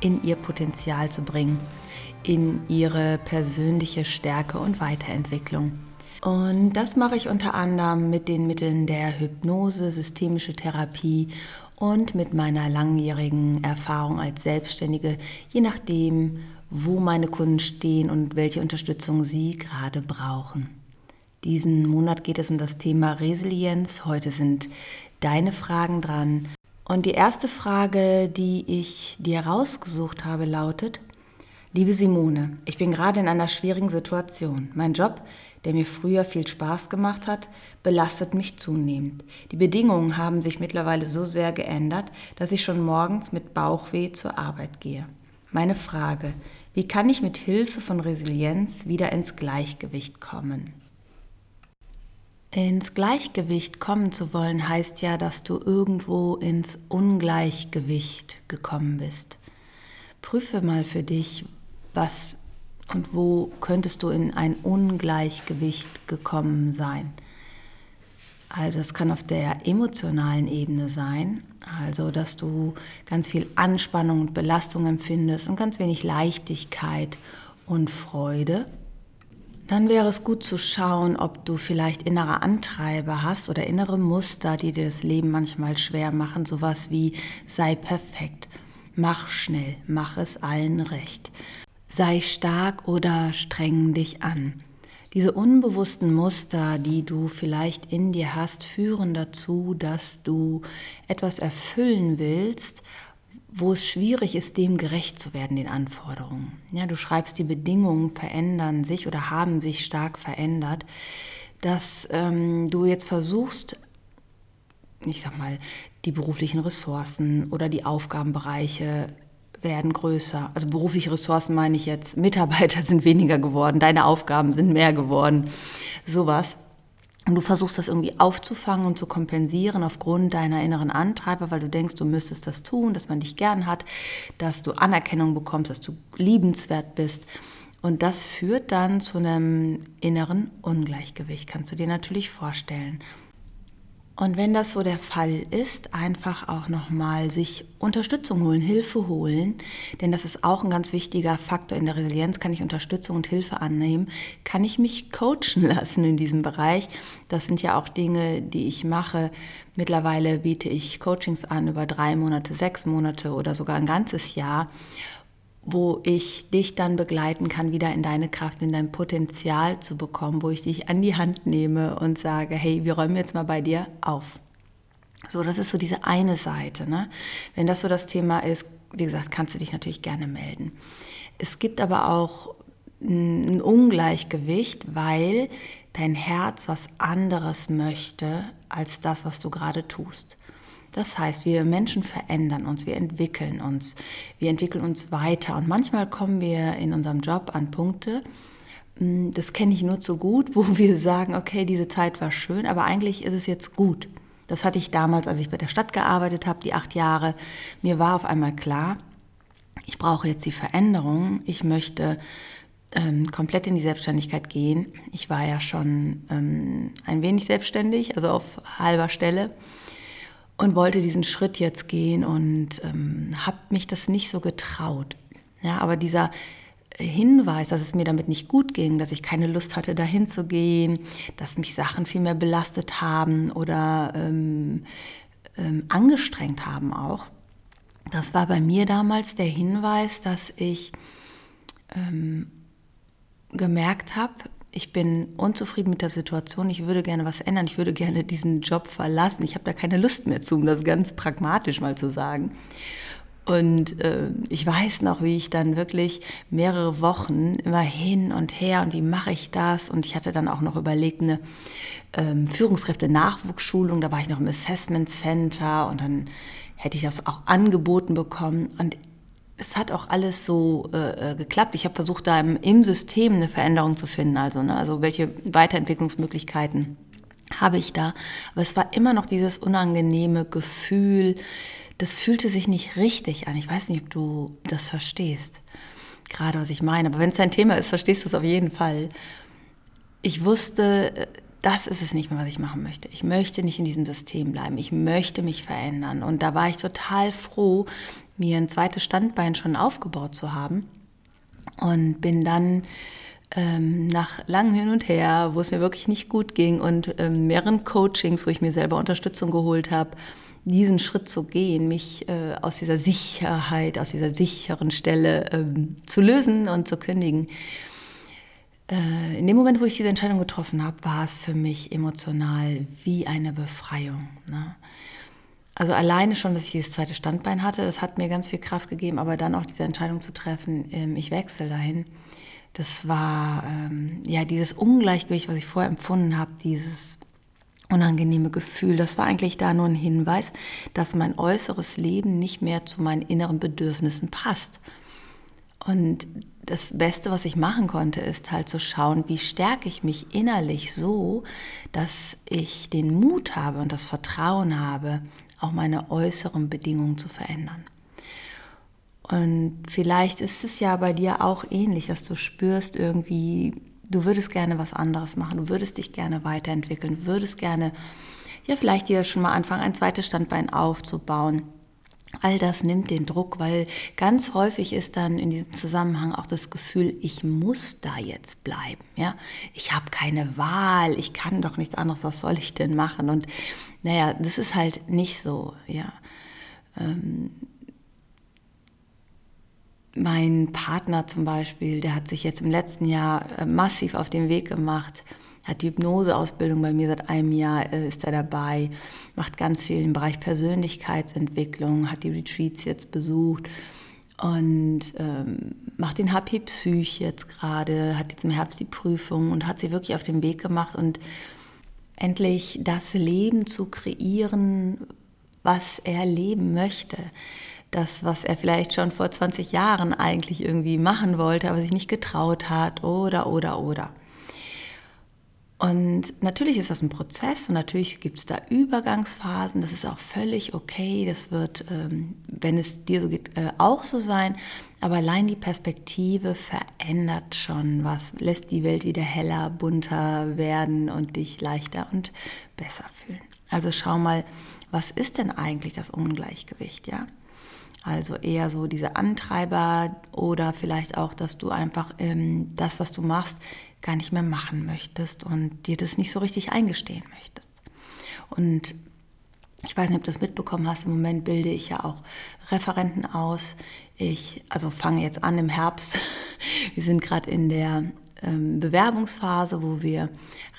in ihr Potenzial zu bringen, in ihre persönliche Stärke und Weiterentwicklung. Und das mache ich unter anderem mit den Mitteln der Hypnose, systemische Therapie und mit meiner langjährigen Erfahrung als Selbstständige, je nachdem, wo meine Kunden stehen und welche Unterstützung sie gerade brauchen. Diesen Monat geht es um das Thema Resilienz. Heute sind deine Fragen dran. Und die erste Frage, die ich dir rausgesucht habe, lautet, liebe Simone, ich bin gerade in einer schwierigen Situation. Mein Job, der mir früher viel Spaß gemacht hat, belastet mich zunehmend. Die Bedingungen haben sich mittlerweile so sehr geändert, dass ich schon morgens mit Bauchweh zur Arbeit gehe. Meine Frage, wie kann ich mit Hilfe von Resilienz wieder ins Gleichgewicht kommen? Ins Gleichgewicht kommen zu wollen heißt ja, dass du irgendwo ins Ungleichgewicht gekommen bist. Prüfe mal für dich, was und wo könntest du in ein Ungleichgewicht gekommen sein. Also es kann auf der emotionalen Ebene sein, also dass du ganz viel Anspannung und Belastung empfindest und ganz wenig Leichtigkeit und Freude dann wäre es gut zu schauen, ob du vielleicht innere Antreiber hast oder innere Muster, die dir das Leben manchmal schwer machen. Sowas wie sei perfekt, mach schnell, mach es allen recht. Sei stark oder streng dich an. Diese unbewussten Muster, die du vielleicht in dir hast, führen dazu, dass du etwas erfüllen willst, wo es schwierig ist, dem gerecht zu werden, den Anforderungen. Ja, du schreibst, die Bedingungen verändern sich oder haben sich stark verändert, dass ähm, du jetzt versuchst, ich sag mal, die beruflichen Ressourcen oder die Aufgabenbereiche werden größer. Also berufliche Ressourcen meine ich jetzt, Mitarbeiter sind weniger geworden, deine Aufgaben sind mehr geworden, sowas. Und du versuchst das irgendwie aufzufangen und zu kompensieren aufgrund deiner inneren Antreiber, weil du denkst, du müsstest das tun, dass man dich gern hat, dass du Anerkennung bekommst, dass du liebenswert bist. Und das führt dann zu einem inneren Ungleichgewicht, kannst du dir natürlich vorstellen. Und wenn das so der Fall ist, einfach auch nochmal sich Unterstützung holen, Hilfe holen, denn das ist auch ein ganz wichtiger Faktor in der Resilienz. Kann ich Unterstützung und Hilfe annehmen? Kann ich mich coachen lassen in diesem Bereich? Das sind ja auch Dinge, die ich mache. Mittlerweile biete ich Coachings an über drei Monate, sechs Monate oder sogar ein ganzes Jahr wo ich dich dann begleiten kann, wieder in deine Kraft, in dein Potenzial zu bekommen, wo ich dich an die Hand nehme und sage, hey, wir räumen jetzt mal bei dir auf. So, das ist so diese eine Seite. Ne? Wenn das so das Thema ist, wie gesagt, kannst du dich natürlich gerne melden. Es gibt aber auch ein Ungleichgewicht, weil dein Herz was anderes möchte als das, was du gerade tust. Das heißt, wir Menschen verändern uns, wir entwickeln uns, wir entwickeln uns weiter und manchmal kommen wir in unserem Job an Punkte, hm, das kenne ich nur zu gut, wo wir sagen, okay, diese Zeit war schön, aber eigentlich ist es jetzt gut. Das hatte ich damals, als ich bei der Stadt gearbeitet habe, die acht Jahre. Mir war auf einmal klar, ich brauche jetzt die Veränderung. Ich möchte ähm, komplett in die Selbstständigkeit gehen. Ich war ja schon ähm, ein wenig selbstständig, also auf halber Stelle und wollte diesen Schritt jetzt gehen und ähm, habe mich das nicht so getraut. Ja, aber dieser Hinweis, dass es mir damit nicht gut ging, dass ich keine Lust hatte, dahin zu gehen, dass mich Sachen viel mehr belastet haben oder ähm, ähm, angestrengt haben auch. Das war bei mir damals der Hinweis, dass ich ähm, gemerkt habe, ich bin unzufrieden mit der Situation, ich würde gerne was ändern, ich würde gerne diesen Job verlassen, ich habe da keine Lust mehr zu, um das ganz pragmatisch mal zu sagen. Und äh, ich weiß noch, wie ich dann wirklich mehrere Wochen immer hin und her und wie mache ich das? Und ich hatte dann auch noch überlegt, eine ähm, Führungskräfte-Nachwuchsschulung, da war ich noch im Assessment Center und dann hätte ich das auch angeboten bekommen. Und es hat auch alles so äh, äh, geklappt. Ich habe versucht, da im, im, System eine Veränderung zu finden. Also, ne, also welche Weiterentwicklungsmöglichkeiten habe ich da. Aber es war immer noch dieses unangenehme Gefühl, das fühlte sich nicht richtig an. Ich weiß nicht, ob du das verstehst, gerade was ich meine. Aber wenn es dein Thema ist, verstehst du es auf jeden Fall. Ich wusste, äh, das ist es nicht mehr, was ich machen möchte. Ich möchte nicht in diesem System bleiben. Ich möchte mich verändern. Und da war ich total froh, mir ein zweites Standbein schon aufgebaut zu haben. Und bin dann ähm, nach langem Hin und Her, wo es mir wirklich nicht gut ging und ähm, mehreren Coachings, wo ich mir selber Unterstützung geholt habe, diesen Schritt zu gehen, mich äh, aus dieser Sicherheit, aus dieser sicheren Stelle ähm, zu lösen und zu kündigen äh, in dem Moment, wo ich diese Entscheidung getroffen habe, war es für mich emotional wie eine Befreiung. Ne? Also alleine schon, dass ich dieses zweite Standbein hatte, das hat mir ganz viel Kraft gegeben, aber dann auch diese Entscheidung zu treffen, ähm, ich wechsle dahin, das war ähm, ja dieses Ungleichgewicht, was ich vorher empfunden habe, dieses unangenehme Gefühl, das war eigentlich da nur ein Hinweis, dass mein äußeres Leben nicht mehr zu meinen inneren Bedürfnissen passt. Und das Beste, was ich machen konnte, ist halt zu schauen, wie stärke ich mich innerlich so, dass ich den Mut habe und das Vertrauen habe, auch meine äußeren Bedingungen zu verändern. Und vielleicht ist es ja bei dir auch ähnlich, dass du spürst irgendwie, du würdest gerne was anderes machen, du würdest dich gerne weiterentwickeln, du würdest gerne, ja, vielleicht dir schon mal anfangen, ein zweites Standbein aufzubauen All das nimmt den Druck, weil ganz häufig ist dann in diesem Zusammenhang auch das Gefühl, ich muss da jetzt bleiben. Ja, ich habe keine Wahl, ich kann doch nichts anderes. Was soll ich denn machen? Und naja, das ist halt nicht so. Ja, ähm, mein Partner zum Beispiel, der hat sich jetzt im letzten Jahr äh, massiv auf den Weg gemacht hat die Hypnoseausbildung bei mir seit einem Jahr, äh, ist er dabei, macht ganz viel im Bereich Persönlichkeitsentwicklung, hat die Retreats jetzt besucht und ähm, macht den HP Psych jetzt gerade, hat jetzt im Herbst die Prüfung und hat sie wirklich auf den Weg gemacht und endlich das Leben zu kreieren, was er leben möchte. Das, was er vielleicht schon vor 20 Jahren eigentlich irgendwie machen wollte, aber sich nicht getraut hat, oder, oder, oder. Und natürlich ist das ein Prozess und natürlich gibt es da Übergangsphasen. Das ist auch völlig okay. Das wird, ähm, wenn es dir so geht, äh, auch so sein. Aber allein die Perspektive verändert schon was, lässt die Welt wieder heller, bunter werden und dich leichter und besser fühlen. Also schau mal, was ist denn eigentlich das Ungleichgewicht, ja? Also eher so diese Antreiber oder vielleicht auch, dass du einfach ähm, das, was du machst, gar nicht mehr machen möchtest und dir das nicht so richtig eingestehen möchtest. Und ich weiß nicht, ob du das mitbekommen hast, im Moment bilde ich ja auch Referenten aus. Ich also fange jetzt an im Herbst. Wir sind gerade in der ähm, Bewerbungsphase, wo wir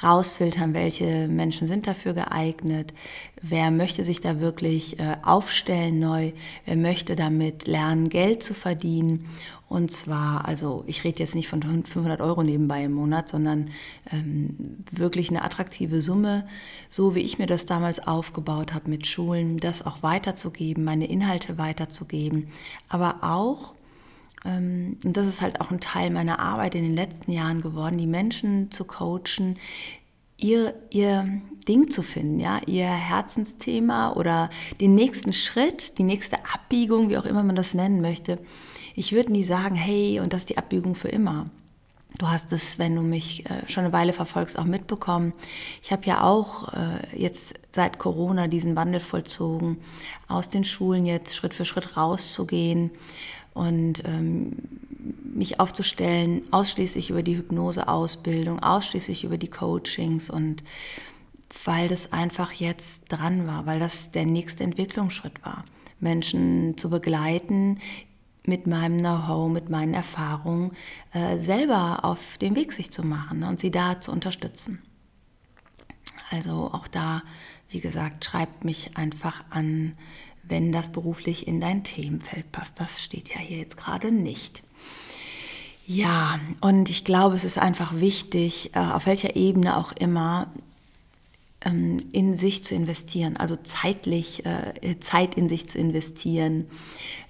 rausfiltern, welche Menschen sind dafür geeignet, wer möchte sich da wirklich äh, aufstellen neu, wer möchte damit lernen, Geld zu verdienen. Und zwar, also ich rede jetzt nicht von 500 Euro nebenbei im Monat, sondern ähm, wirklich eine attraktive Summe, so wie ich mir das damals aufgebaut habe mit Schulen, das auch weiterzugeben, meine Inhalte weiterzugeben, aber auch und das ist halt auch ein Teil meiner Arbeit in den letzten Jahren geworden, die Menschen zu coachen, ihr, ihr Ding zu finden, ja, ihr Herzensthema oder den nächsten Schritt, die nächste Abbiegung, wie auch immer man das nennen möchte. Ich würde nie sagen, hey, und das ist die Abbiegung für immer. Du hast es, wenn du mich äh, schon eine Weile verfolgst, auch mitbekommen. Ich habe ja auch äh, jetzt seit Corona diesen Wandel vollzogen, aus den Schulen jetzt Schritt für Schritt rauszugehen und ähm, mich aufzustellen, ausschließlich über die Hypnoseausbildung, ausschließlich über die Coachings und weil das einfach jetzt dran war, weil das der nächste Entwicklungsschritt war, Menschen zu begleiten, mit meinem Know-how, mit meinen Erfahrungen äh, selber auf den Weg sich zu machen ne, und sie da zu unterstützen. Also auch da, wie gesagt, schreibt mich einfach an wenn das beruflich in dein Themenfeld passt. Das steht ja hier jetzt gerade nicht. Ja, und ich glaube, es ist einfach wichtig, äh, auf welcher Ebene auch immer, in sich zu investieren, also zeitlich äh, Zeit in sich zu investieren,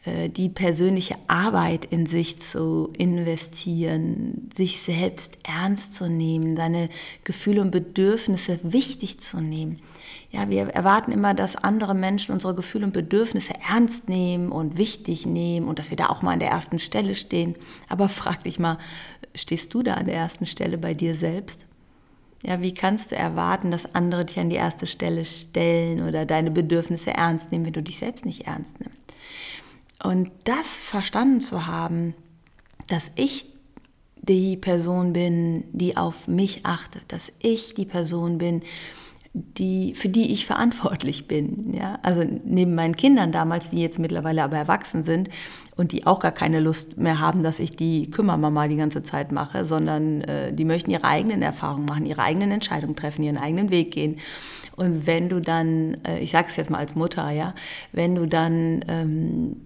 äh, die persönliche Arbeit in sich zu investieren, sich selbst ernst zu nehmen, seine Gefühle und Bedürfnisse wichtig zu nehmen. Ja, wir erwarten immer, dass andere Menschen unsere Gefühle und Bedürfnisse ernst nehmen und wichtig nehmen und dass wir da auch mal an der ersten Stelle stehen. Aber frag dich mal, stehst du da an der ersten Stelle bei dir selbst? Ja, wie kannst du erwarten, dass andere dich an die erste Stelle stellen oder deine Bedürfnisse ernst nehmen, wenn du dich selbst nicht ernst nimmst? Und das verstanden zu haben, dass ich die Person bin, die auf mich achtet, dass ich die Person bin, die, für die ich verantwortlich bin. Ja? Also neben meinen Kindern damals, die jetzt mittlerweile aber erwachsen sind und die auch gar keine Lust mehr haben, dass ich die Kümmermama die ganze Zeit mache, sondern äh, die möchten ihre eigenen Erfahrungen machen, ihre eigenen Entscheidungen treffen, ihren eigenen Weg gehen. Und wenn du dann, äh, ich sage es jetzt mal als Mutter, ja, wenn du dann ähm,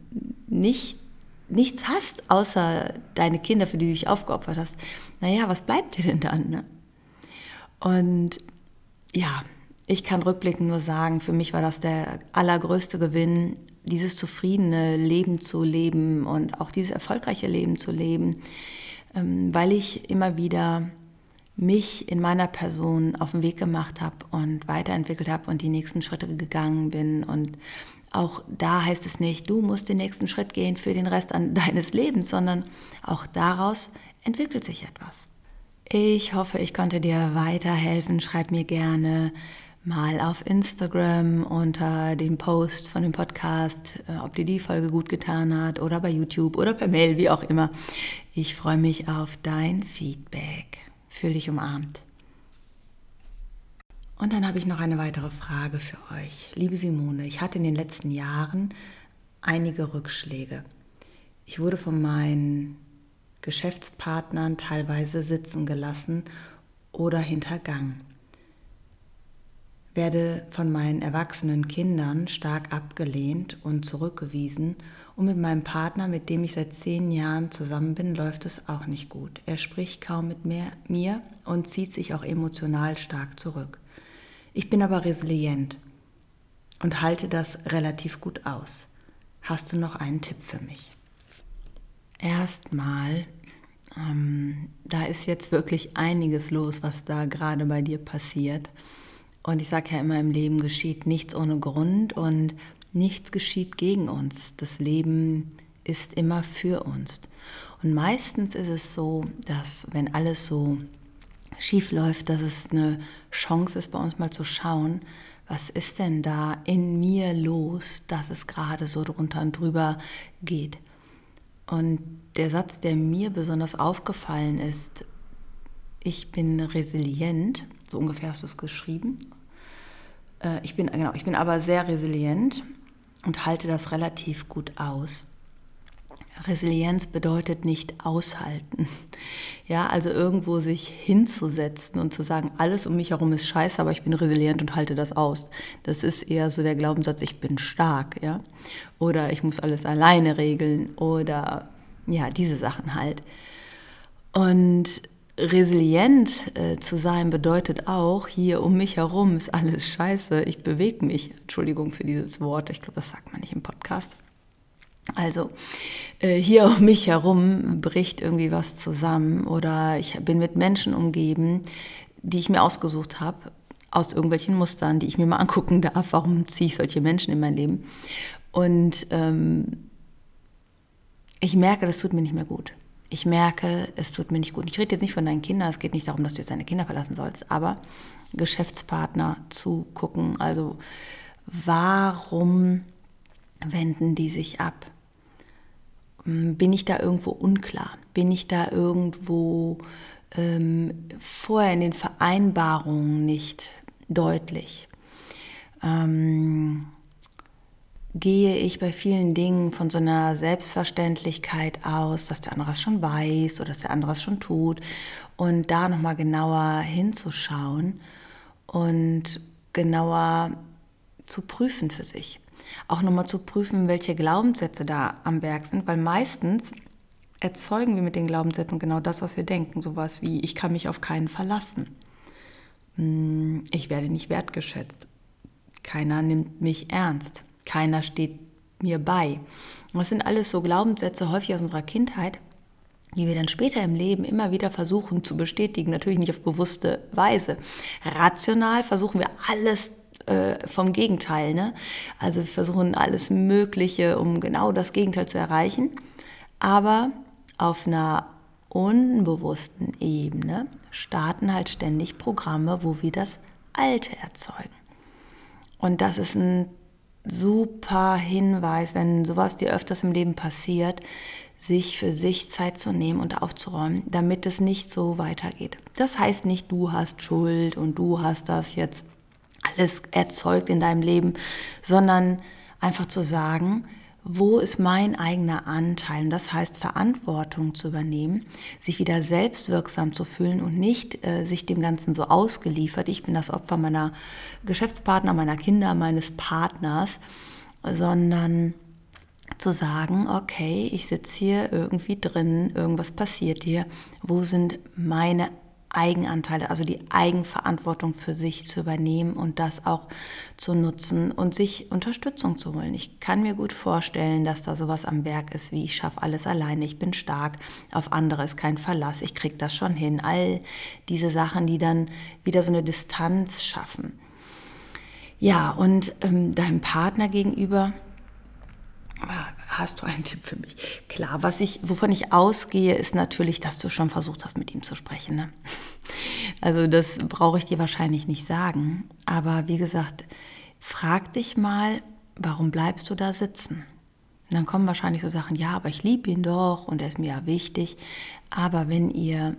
nicht nichts hast, außer deine Kinder, für die du dich aufgeopfert hast, naja, was bleibt dir denn dann? Ne? Und ja, ich kann rückblickend nur sagen, für mich war das der allergrößte Gewinn, dieses zufriedene Leben zu leben und auch dieses erfolgreiche Leben zu leben, ähm, weil ich immer wieder mich in meiner Person auf den Weg gemacht habe und weiterentwickelt habe und die nächsten Schritte gegangen bin. Und auch da heißt es nicht, du musst den nächsten Schritt gehen für den Rest deines Lebens, sondern auch daraus entwickelt sich etwas. Ich hoffe, ich konnte dir weiterhelfen. Schreib mir gerne mal auf Instagram unter dem Post von dem Podcast, äh, ob dir die Folge gut getan hat oder bei YouTube oder per Mail, wie auch immer. Ich freue mich auf dein Feedback. Fühl dich umarmt. Und dann habe ich noch eine weitere Frage für euch. Liebe Simone, ich hatte in den letzten Jahren einige Rückschläge. Ich wurde von meinen Geschäftspartnern teilweise sitzen gelassen oder hintergangen werde von meinen erwachsenen Kindern stark abgelehnt und zurückgewiesen und mit meinem Partner, mit dem ich seit zehn Jahren zusammen bin, läuft es auch nicht gut. Er spricht kaum mit mir und zieht sich auch emotional stark zurück. Ich bin aber resilient und halte das relativ gut aus. Hast du noch einen Tipp für mich? Erstmal, ähm, da ist jetzt wirklich einiges los, was da gerade bei dir passiert. Und ich sage ja immer, im Leben geschieht nichts ohne Grund und nichts geschieht gegen uns. Das Leben ist immer für uns. Und meistens ist es so, dass wenn alles so schief läuft, dass es eine Chance ist, bei uns mal zu schauen, was ist denn da in mir los, dass es gerade so drunter und drüber geht. Und der Satz, der mir besonders aufgefallen ist, ich bin resilient, so ungefähr hast du es geschrieben, äh, ich bin, genau, ich bin aber sehr resilient und halte das relativ gut aus. Resilienz bedeutet nicht aushalten. Ja, also irgendwo sich hinzusetzen und zu sagen, alles um mich herum ist scheiße, aber ich bin resilient und halte das aus. Das ist eher so der Glaubenssatz, ich bin stark, ja. Oder ich muss alles alleine regeln oder ja, diese Sachen halt. Und resilient äh, zu sein bedeutet auch, hier um mich herum ist alles scheiße, ich bewege mich. Entschuldigung für dieses Wort, ich glaube, das sagt man nicht im Podcast. Also äh, hier um mich herum bricht irgendwie was zusammen oder ich bin mit Menschen umgeben, die ich mir ausgesucht habe, aus irgendwelchen Mustern, die ich mir mal angucken darf, warum ziehe ich solche Menschen in mein Leben. Und ähm, ich merke, das tut mir nicht mehr gut ich merke, es tut mir nicht gut. Ich rede jetzt nicht von deinen Kindern, es geht nicht darum, dass du jetzt deine Kinder verlassen sollst, aber Geschäftspartner zu gucken, also warum wenden die sich ab? Hm, bin ich da irgendwo unklar? Bin ich da irgendwo ähm, vorher in den Vereinbarungen nicht deutlich? Ähm, gehe ich bei vielen Dingen von so einer Selbstverständlichkeit aus, dass der andere es schon weiß oder dass der andere es schon tut und da nochmal genauer hinzuschauen und genauer zu prüfen für sich. Auch nochmal zu prüfen, welche Glaubenssätze da am Werk sind, weil meistens erzeugen wir mit den Glaubenssätzen genau das, was wir denken. Sowas wie, ich kann mich auf keinen verlassen. hm, ich werde nicht wertgeschätzt. Keiner nimmt mich ernst. Keiner steht mir bei. Das sind alles so Glaubenssätze häufig aus unserer Kindheit, die wir dann später im Leben immer wieder versuchen zu bestätigen, natürlich nicht auf bewusste Weise. Rational versuchen wir alles äh, vom Gegenteil. Ne? Also wir versuchen alles Mögliche, um genau das Gegenteil zu erreichen. Aber auf einer unbewussten Ebene starten halt ständig Programme, wo wir das Alte erzeugen. Und das ist ein super Hinweis, wenn sowas dir öfters im Leben passiert, sich für sich Zeit zu nehmen und aufzuräumen, damit es nicht so weitergeht. Das heißt nicht, du hast Schuld und du hast das jetzt alles erzeugt in deinem Leben, sondern einfach zu sagen, wo ist mein eigener Anteil? Und das heißt, Verantwortung zu übernehmen, sich wieder selbstwirksam zu fühlen und nicht äh, sich dem Ganzen so ausgeliefert. Ich bin das Opfer meiner Geschäftspartner, meiner Kinder, meines Partners, sondern zu sagen, okay, ich sitze hier irgendwie drin, irgendwas passiert hier, wo sind meine Eigenanteile, also die Eigenverantwortung für sich zu übernehmen und das auch zu nutzen und sich Unterstützung zu holen. Ich kann mir gut vorstellen, dass da sowas am Werk ist, wie ich schaffe alles alleine, ich bin stark, auf andere ist kein Verlass, ich kriege das schon hin. All diese Sachen, die dann wieder so eine Distanz schaffen. Ja, und ähm, deinem Partner gegenüber hast du einen Tipp für mich? Klar, was ich, wovon ich ausgehe, ist natürlich, dass du schon versucht hast, mit ihm zu sprechen. Ne? Also das brauche ich dir wahrscheinlich nicht sagen. Aber wie gesagt, frag dich mal, warum bleibst du da sitzen? Und dann kommen wahrscheinlich so Sachen, ja, aber ich liebe ihn doch und er ist mir ja wichtig. Aber wenn ihr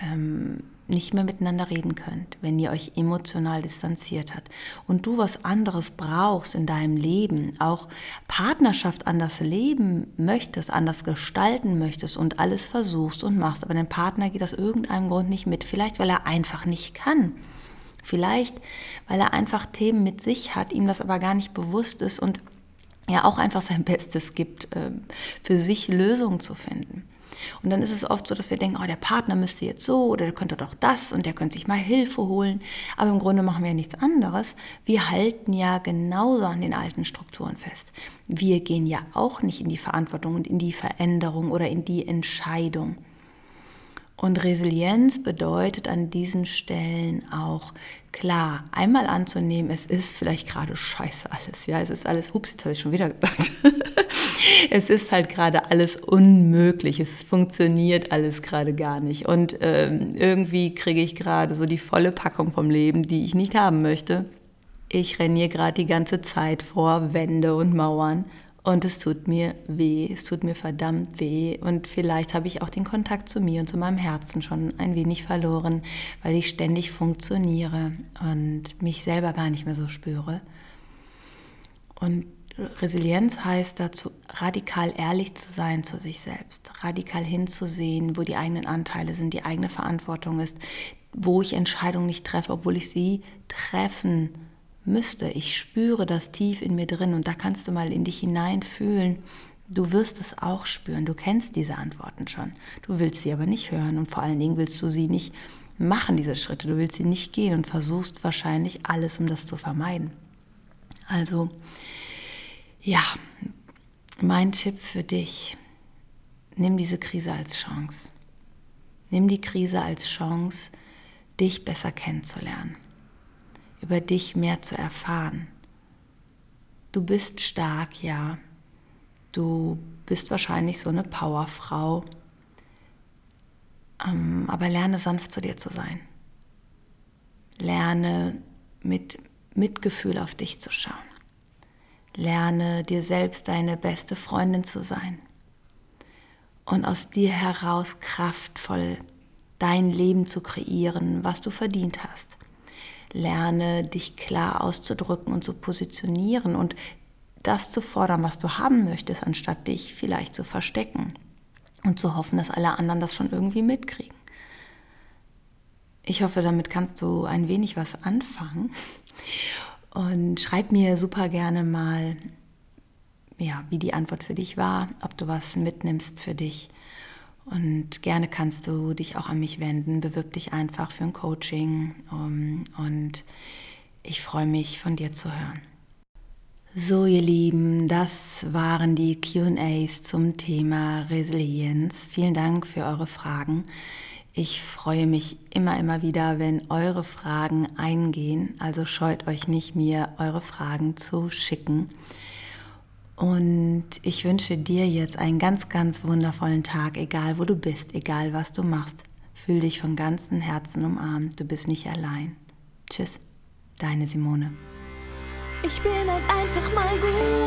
ähm, nicht mehr miteinander reden könnt, wenn ihr euch emotional distanziert habt und du was anderes brauchst in deinem Leben, auch Partnerschaft anders leben möchtest, anders gestalten möchtest und alles versuchst und machst, aber dein Partner geht aus irgendeinem Grund nicht mit, vielleicht weil er einfach nicht kann. Vielleicht, weil er einfach Themen mit sich hat, ihm das aber gar nicht bewusst ist und er auch einfach sein Bestes gibt, ähm, für sich Lösungen zu finden. Und dann ist es oft so, dass wir denken, oh, der Partner müsste jetzt so oder der könnte doch das und der könnte sich mal Hilfe holen. Aber im Grunde machen wir ja nichts anderes. Wir halten ja genauso an den alten Strukturen fest. Wir gehen ja auch nicht in die Verantwortung und in die Veränderung oder in die Entscheidung. Und Resilienz bedeutet an diesen Stellen auch klar, einmal anzunehmen, es ist vielleicht gerade scheiße alles. Ja, es ist alles, hups, jetzt habe ich schon wieder gesagt. es ist halt gerade alles unmöglich. Es funktioniert alles gerade gar nicht. Und ähm, irgendwie kriege ich gerade so die volle Packung vom Leben, die ich nicht haben möchte. Ich renne hier gerade die ganze Zeit vor Wände und Mauern und es tut mir weh, es tut mir verdammt weh. Und vielleicht habe ich auch den Kontakt zu mir und zu meinem Herzen schon ein wenig verloren, weil ich ständig funktioniere und mich selber gar nicht mehr so spüre. Und Resilienz heißt dazu, radikal ehrlich zu sein zu sich selbst, radikal hinzusehen, wo die eigenen Anteile sind, die eigene Verantwortung ist, wo ich Entscheidungen nicht treffe, obwohl ich sie treffen muss müsste. Ich spüre das tief in mir drin und da kannst du mal in dich hineinfühlen. Du wirst es auch spüren. Du kennst diese Antworten schon. Du willst sie aber nicht hören und vor allen Dingen willst du sie nicht machen, diese Schritte. Du willst sie nicht gehen und versuchst wahrscheinlich alles, um das zu vermeiden. Also, ja, mein Tipp für dich, nimm diese Krise als Chance. Nimm die Krise als Chance, dich besser kennenzulernen über dich mehr zu erfahren. Du bist stark, ja. Du bist wahrscheinlich so eine Powerfrau. Ähm, aber lerne sanft zu dir zu sein. Lerne mit Mitgefühl auf dich zu schauen. Lerne dir selbst deine beste Freundin zu sein. Und aus dir heraus kraftvoll dein Leben zu kreieren, was du verdient hast. Lerne dich klar auszudrücken und zu positionieren und das zu fordern, was du haben möchtest, anstatt dich vielleicht zu verstecken und zu hoffen, dass alle anderen das schon irgendwie mitkriegen. Ich hoffe, damit kannst du ein wenig was anfangen. Und schreib mir super gerne mal, ja, wie die Antwort für dich war, ob du was mitnimmst für dich. Und gerne kannst du dich auch an mich wenden. Bewirb dich einfach für ein Coaching. Um, und ich freue mich, von dir zu hören. So, ihr Lieben, das waren die QAs zum Thema Resilienz. Vielen Dank für eure Fragen. Ich freue mich immer, immer wieder, wenn eure Fragen eingehen. Also scheut euch nicht, mir eure Fragen zu schicken. Und ich wünsche dir jetzt einen ganz, ganz wundervollen Tag, egal wo du bist, egal was du machst. Fühl dich von ganzem Herzen umarmt. Du bist nicht allein. Tschüss, deine Simone. Ich bin halt einfach mal gut.